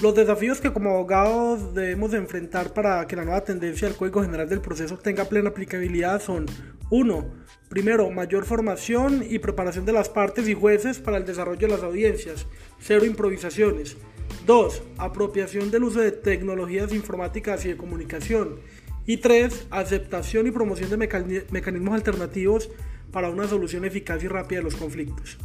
Los desafíos que como abogados debemos enfrentar para que la nueva tendencia del Código General del Proceso tenga plena aplicabilidad son 1. Primero, mayor formación y preparación de las partes y jueces para el desarrollo de las audiencias. Cero improvisaciones. 2. Apropiación del uso de tecnologías informáticas y de comunicación. Y 3. Aceptación y promoción de mecanismos alternativos para una solución eficaz y rápida de los conflictos.